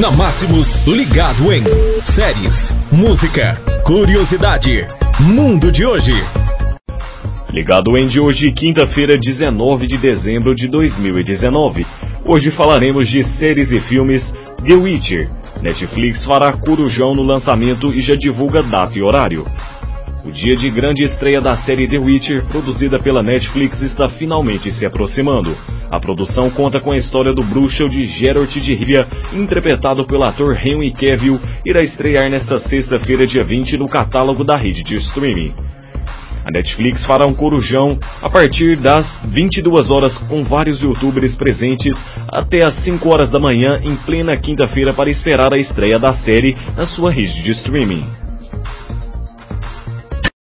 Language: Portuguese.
Na Máximos, ligado em séries, música, curiosidade, mundo de hoje. Ligado em de hoje, quinta-feira, 19 de dezembro de 2019. Hoje falaremos de séries e filmes The Witcher. Netflix fará corujão no lançamento e já divulga data e horário. O dia de grande estreia da série The Witcher, produzida pela Netflix, está finalmente se aproximando. A produção conta com a história do bruxo de Geralt de Rivia, interpretado pelo ator Henry Cavill, irá estrear nesta sexta-feira, dia 20, no catálogo da rede de streaming. A Netflix fará um corujão a partir das 22 horas com vários youtubers presentes até as 5 horas da manhã em plena quinta-feira para esperar a estreia da série na sua rede de streaming.